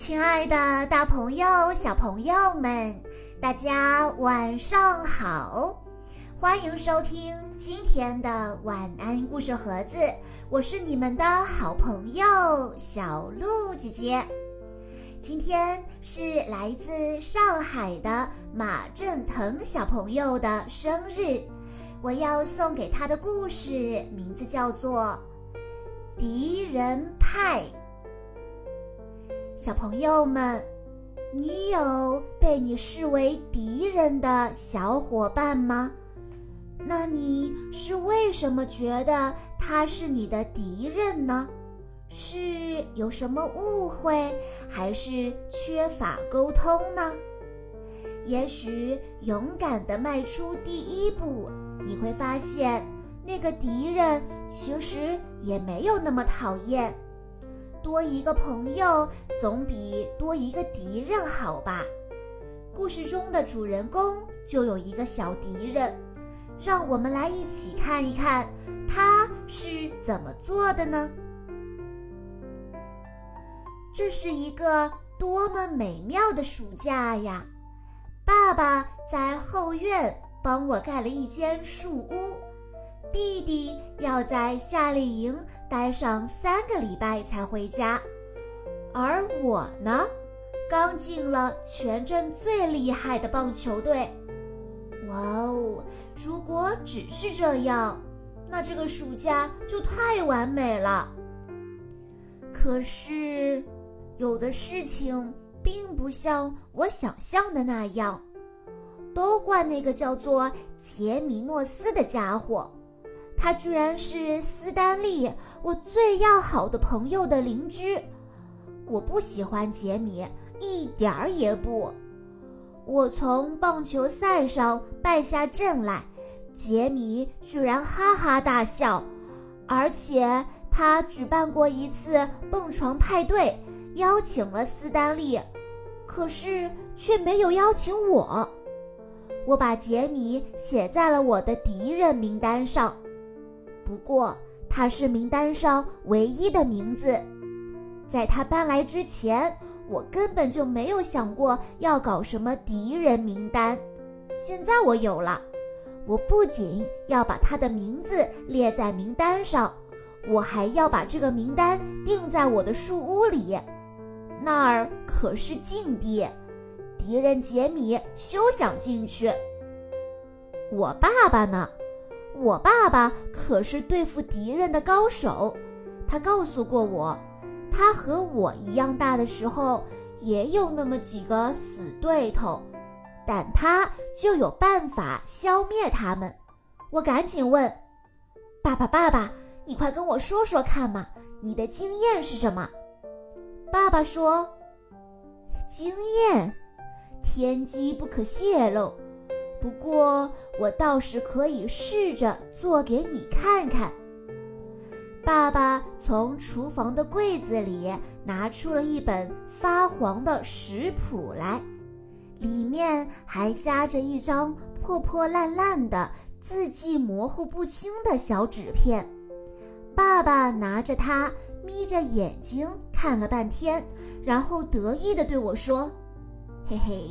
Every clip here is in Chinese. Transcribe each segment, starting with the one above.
亲爱的，大朋友、小朋友们，大家晚上好！欢迎收听今天的晚安故事盒子，我是你们的好朋友小鹿姐姐。今天是来自上海的马振腾小朋友的生日，我要送给他的故事名字叫做《敌人派》。小朋友们，你有被你视为敌人的小伙伴吗？那你是为什么觉得他是你的敌人呢？是有什么误会，还是缺乏沟通呢？也许勇敢地迈出第一步，你会发现那个敌人其实也没有那么讨厌。多一个朋友总比多一个敌人好吧？故事中的主人公就有一个小敌人，让我们来一起看一看他是怎么做的呢？这是一个多么美妙的暑假呀！爸爸在后院帮我盖了一间树屋。弟弟要在夏令营待上三个礼拜才回家，而我呢，刚进了全镇最厉害的棒球队。哇哦！如果只是这样，那这个暑假就太完美了。可是，有的事情并不像我想象的那样，都怪那个叫做杰米诺斯的家伙。他居然是斯丹利，我最要好的朋友的邻居。我不喜欢杰米，一点儿也不。我从棒球赛上败下阵来，杰米居然哈哈大笑，而且他举办过一次蹦床派对，邀请了斯丹利，可是却没有邀请我。我把杰米写在了我的敌人名单上。不过他是名单上唯一的名字，在他搬来之前，我根本就没有想过要搞什么敌人名单。现在我有了，我不仅要把他的名字列在名单上，我还要把这个名单钉在我的树屋里，那儿可是禁地，敌人杰米休想进去。我爸爸呢？我爸爸可是对付敌人的高手，他告诉过我，他和我一样大的时候也有那么几个死对头，但他就有办法消灭他们。我赶紧问爸爸：“爸爸，你快跟我说说看嘛，你的经验是什么？”爸爸说：“经验，天机不可泄露。”不过，我倒是可以试着做给你看看。爸爸从厨房的柜子里拿出了一本发黄的食谱来，里面还夹着一张破破烂烂的、字迹模糊不清的小纸片。爸爸拿着它，眯着眼睛看了半天，然后得意地对我说：“嘿嘿，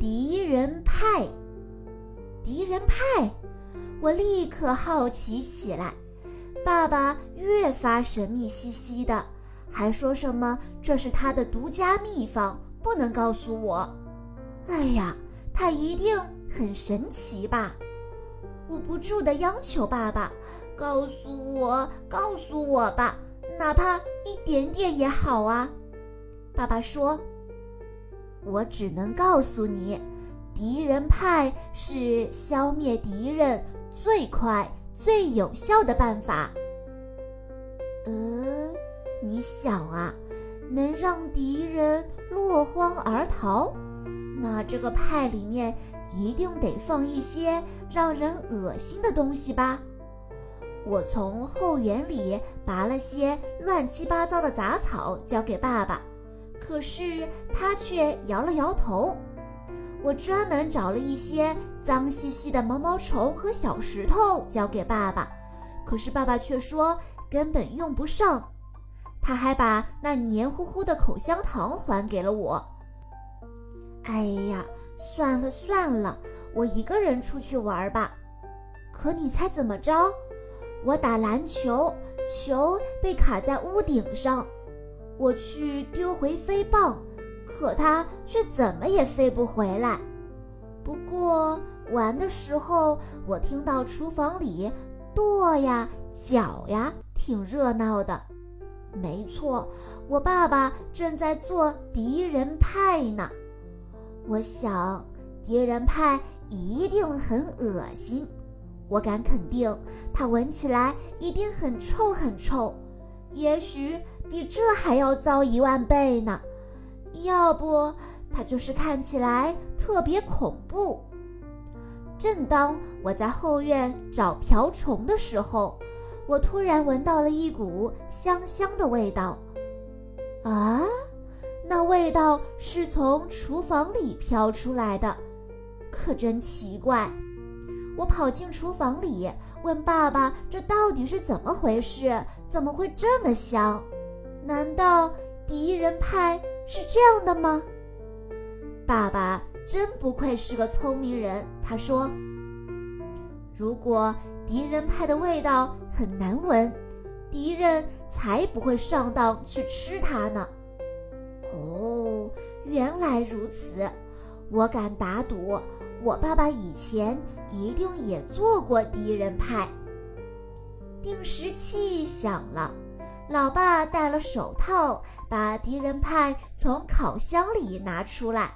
敌人派。”敌人派，我立刻好奇起来。爸爸越发神秘兮兮的，还说什么这是他的独家秘方，不能告诉我。哎呀，他一定很神奇吧？我不住地央求爸爸，告诉我，告诉我吧，哪怕一点点也好啊。爸爸说：“我只能告诉你。”敌人派是消灭敌人最快、最有效的办法。呃，你想啊，能让敌人落荒而逃，那这个派里面一定得放一些让人恶心的东西吧？我从后园里拔了些乱七八糟的杂草交给爸爸，可是他却摇了摇头。我专门找了一些脏兮兮的毛毛虫和小石头交给爸爸，可是爸爸却说根本用不上。他还把那黏糊糊的口香糖还给了我。哎呀，算了算了，我一个人出去玩吧。可你猜怎么着？我打篮球，球被卡在屋顶上，我去丢回飞棒，可它却怎么也飞不回来。不过玩的时候，我听到厨房里跺呀、脚呀，挺热闹的。没错，我爸爸正在做敌人派呢。我想，敌人派一定很恶心。我敢肯定，它闻起来一定很臭很臭，也许比这还要糟一万倍呢。要不，它就是看起来特别恐怖。正当我在后院找瓢虫的时候，我突然闻到了一股香香的味道。啊，那味道是从厨房里飘出来的，可真奇怪。我跑进厨房里，问爸爸：“这到底是怎么回事？怎么会这么香？难道敌人派是这样的吗？”爸爸真不愧是个聪明人，他说：“如果敌人派的味道很难闻，敌人才不会上当去吃它呢。”哦，原来如此，我敢打赌。我爸爸以前一定也做过敌人派。定时器响了，老爸戴了手套，把敌人派从烤箱里拿出来。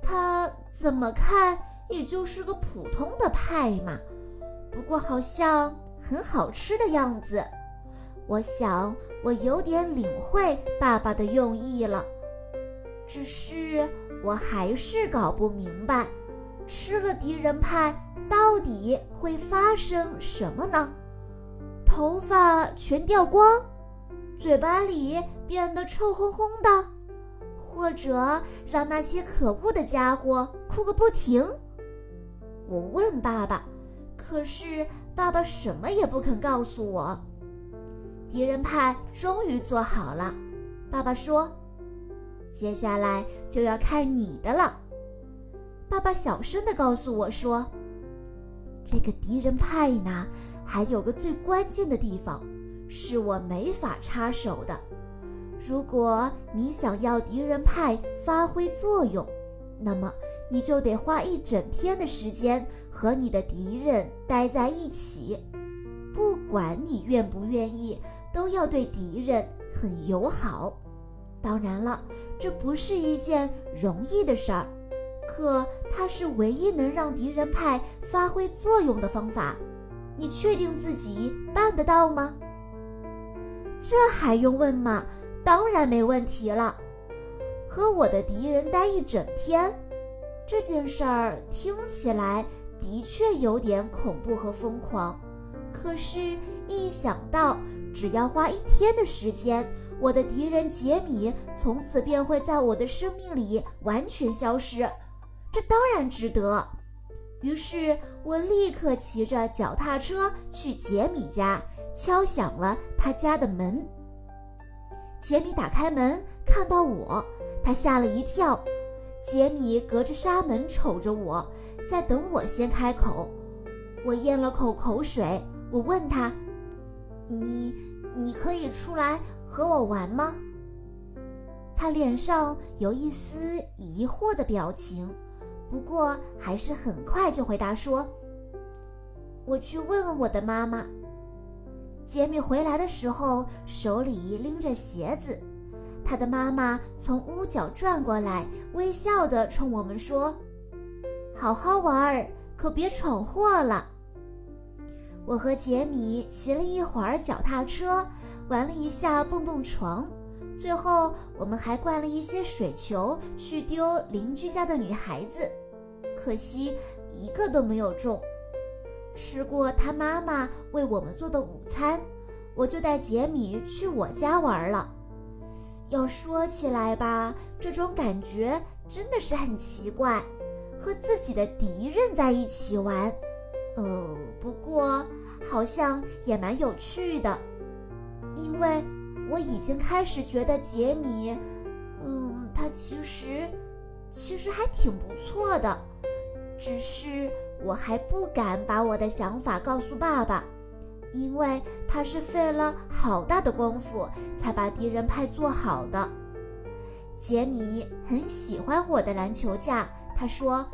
他怎么看也就是个普通的派嘛，不过好像很好吃的样子。我想我有点领会爸爸的用意了，只是我还是搞不明白。吃了敌人派到底会发生什么呢？头发全掉光，嘴巴里变得臭烘烘的，或者让那些可恶的家伙哭个不停？我问爸爸，可是爸爸什么也不肯告诉我。敌人派终于做好了，爸爸说：“接下来就要看你的了。”爸爸小声地告诉我说：“这个敌人派呢，还有个最关键的地方，是我没法插手的。如果你想要敌人派发挥作用，那么你就得花一整天的时间和你的敌人待在一起。不管你愿不愿意，都要对敌人很友好。当然了，这不是一件容易的事儿。”可它是唯一能让敌人派发挥作用的方法，你确定自己办得到吗？这还用问吗？当然没问题了。和我的敌人待一整天，这件事儿听起来的确有点恐怖和疯狂。可是，一想到只要花一天的时间，我的敌人杰米从此便会在我的生命里完全消失。这当然值得。于是我立刻骑着脚踏车去杰米家，敲响了他家的门。杰米打开门，看到我，他吓了一跳。杰米隔着纱门瞅着我，在等我先开口。我咽了口口水，我问他：“你，你可以出来和我玩吗？”他脸上有一丝疑惑的表情。不过还是很快就回答说：“我去问问我的妈妈。”杰米回来的时候手里拎着鞋子，他的妈妈从屋角转过来，微笑地冲我们说：“好好玩儿，可别闯祸了。”我和杰米骑了一会儿脚踏车，玩了一下蹦蹦床，最后我们还灌了一些水球去丢邻居家的女孩子。可惜一个都没有中。吃过他妈妈为我们做的午餐，我就带杰米去我家玩了。要说起来吧，这种感觉真的是很奇怪，和自己的敌人在一起玩。呃，不过好像也蛮有趣的，因为我已经开始觉得杰米，嗯，他其实其实还挺不错的，只是我还不敢把我的想法告诉爸爸，因为他是费了好大的功夫才把敌人派做好的。杰米很喜欢我的篮球架，他说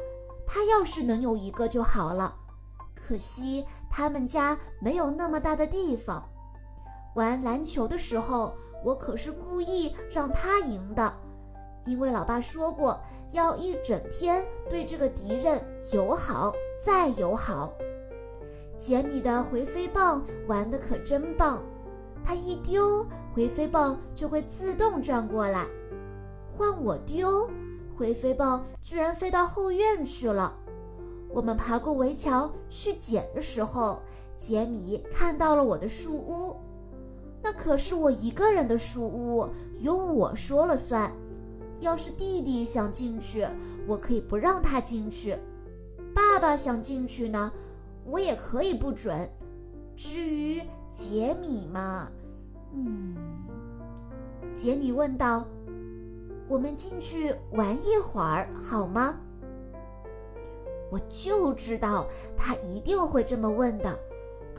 他要是能有一个就好了，可惜他们家没有那么大的地方。玩篮球的时候，我可是故意让他赢的，因为老爸说过要一整天对这个敌人友好再友好。杰米的回飞棒玩的可真棒，他一丢回飞棒就会自动转过来，换我丢，回飞棒居然飞到后院去了。我们爬过围墙去捡的时候，杰米看到了我的树屋。那可是我一个人的树屋，由我说了算。要是弟弟想进去，我可以不让他进去；爸爸想进去呢，我也可以不准。至于杰米嘛，嗯，杰米问道：“我们进去玩一会儿好吗？”我就知道他一定会这么问的。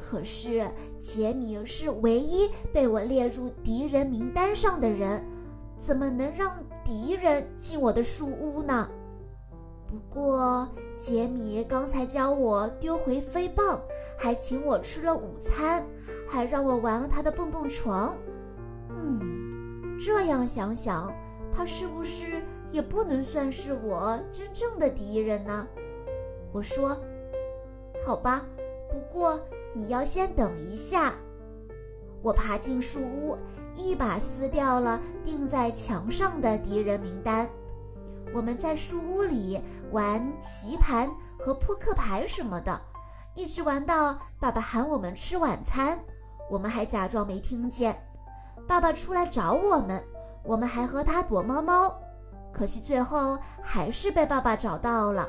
可是杰米是唯一被我列入敌人名单上的人，怎么能让敌人进我的树屋呢？不过杰米刚才教我丢回飞棒，还请我吃了午餐，还让我玩了他的蹦蹦床。嗯，这样想想，他是不是也不能算是我真正的敌人呢？我说：“好吧，不过。”你要先等一下。我爬进树屋，一把撕掉了钉在墙上的敌人名单。我们在树屋里玩棋盘和扑克牌什么的，一直玩到爸爸喊我们吃晚餐。我们还假装没听见。爸爸出来找我们，我们还和他躲猫猫。可惜最后还是被爸爸找到了。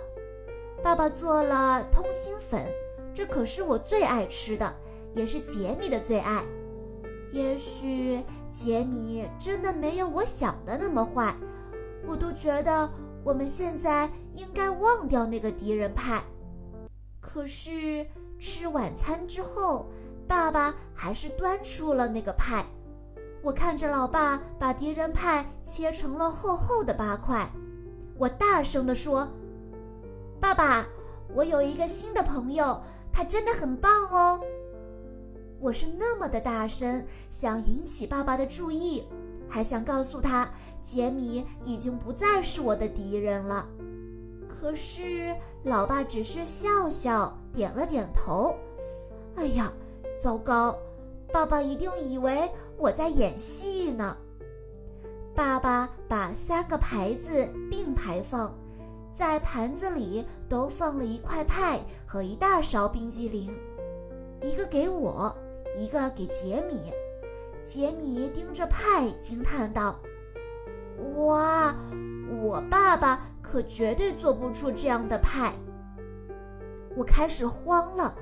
爸爸做了通心粉。这可是我最爱吃的，也是杰米的最爱。也许杰米真的没有我想的那么坏，我都觉得我们现在应该忘掉那个敌人派。可是吃晚餐之后，爸爸还是端出了那个派。我看着老爸把敌人派切成了厚厚的八块，我大声地说：“爸爸，我有一个新的朋友。”他真的很棒哦！我是那么的大声，想引起爸爸的注意，还想告诉他杰米已经不再是我的敌人了。可是老爸只是笑笑，点了点头。哎呀，糟糕！爸爸一定以为我在演戏呢。爸爸把三个牌子并排放。在盘子里都放了一块派和一大勺冰激凌，一个给我，一个给杰米。杰米盯着派惊叹道：“哇，我爸爸可绝对做不出这样的派。”我开始慌了，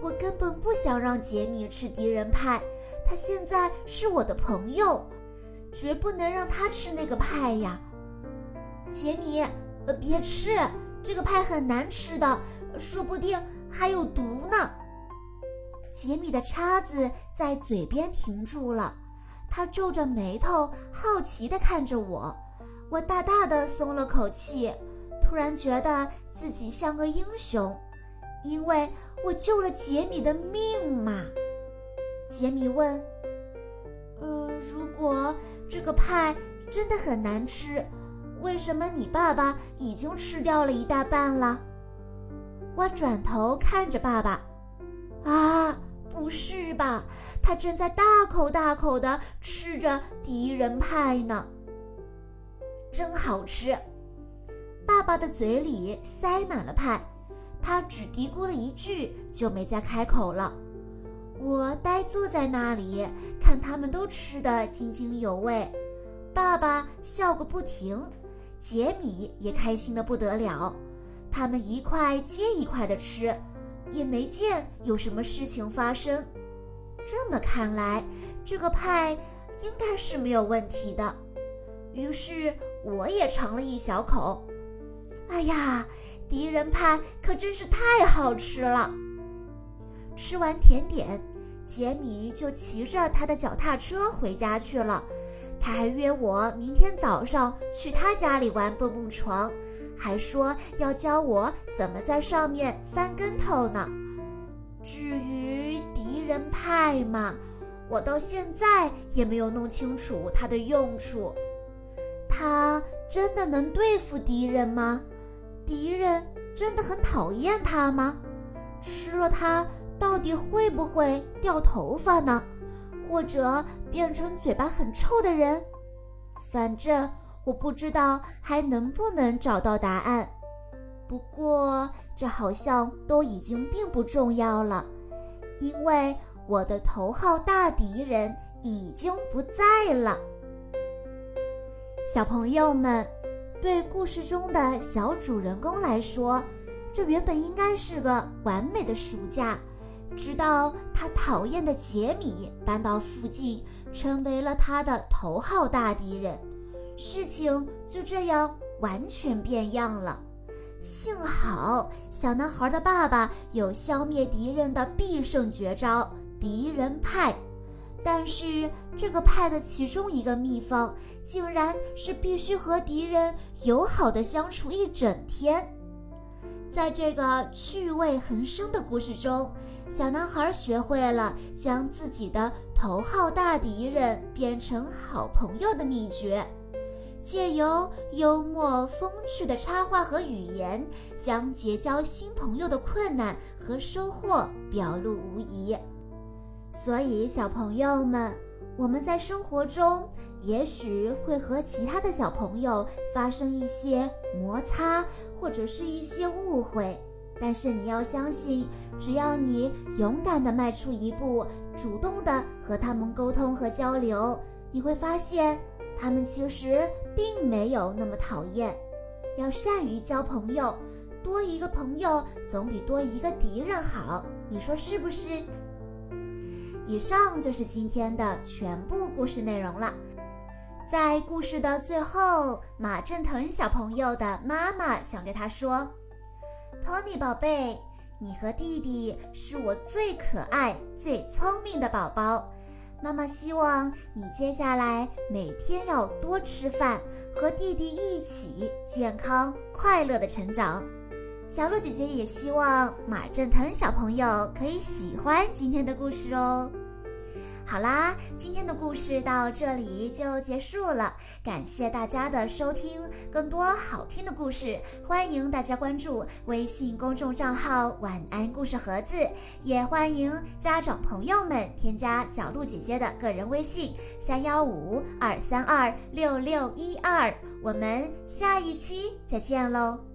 我根本不想让杰米吃敌人派，他现在是我的朋友，绝不能让他吃那个派呀，杰米。别吃这个派，很难吃的，说不定还有毒呢。杰米的叉子在嘴边停住了，他皱着眉头，好奇地看着我。我大大的松了口气，突然觉得自己像个英雄，因为我救了杰米的命嘛。杰米问：“呃，如果这个派真的很难吃？”为什么你爸爸已经吃掉了一大半了？我转头看着爸爸，啊，不是吧？他正在大口大口地吃着敌人派呢，真好吃！爸爸的嘴里塞满了派，他只嘀咕了一句，就没再开口了。我呆坐在那里，看他们都吃得津津有味，爸爸笑个不停。杰米也开心的不得了，他们一块接一块的吃，也没见有什么事情发生。这么看来，这个派应该是没有问题的。于是我也尝了一小口。哎呀，敌人派可真是太好吃了！吃完甜点，杰米就骑着他的脚踏车回家去了。他还约我明天早上去他家里玩蹦蹦床，还说要教我怎么在上面翻跟头呢。至于敌人派嘛，我到现在也没有弄清楚它的用处。他真的能对付敌人吗？敌人真的很讨厌他吗？吃了它到底会不会掉头发呢？或者变成嘴巴很臭的人？反正我不知道还能不能找到答案。不过这好像都已经并不重要了，因为我的头号大敌人已经不在了。小朋友们，对故事中的小主人公来说，这原本应该是个完美的暑假。直到他讨厌的杰米搬到附近，成为了他的头号大敌人，事情就这样完全变样了。幸好小男孩的爸爸有消灭敌人的必胜绝招——敌人派，但是这个派的其中一个秘方，竟然是必须和敌人友好的相处一整天。在这个趣味横生的故事中，小男孩学会了将自己的头号大敌人变成好朋友的秘诀，借由幽默风趣的插画和语言，将结交新朋友的困难和收获表露无遗。所以，小朋友们。我们在生活中也许会和其他的小朋友发生一些摩擦，或者是一些误会，但是你要相信，只要你勇敢地迈出一步，主动地和他们沟通和交流，你会发现他们其实并没有那么讨厌。要善于交朋友，多一个朋友总比多一个敌人好，你说是不是？以上就是今天的全部故事内容了。在故事的最后，马振腾小朋友的妈妈想对他说：“Tony 宝贝，你和弟弟是我最可爱、最聪明的宝宝。妈妈希望你接下来每天要多吃饭，和弟弟一起健康快乐的成长。”小鹿姐姐也希望马振腾小朋友可以喜欢今天的故事哦。好啦，今天的故事到这里就结束了，感谢大家的收听。更多好听的故事，欢迎大家关注微信公众账号“晚安故事盒子”，也欢迎家长朋友们添加小鹿姐姐的个人微信：三幺五二三二六六一二。我们下一期再见喽！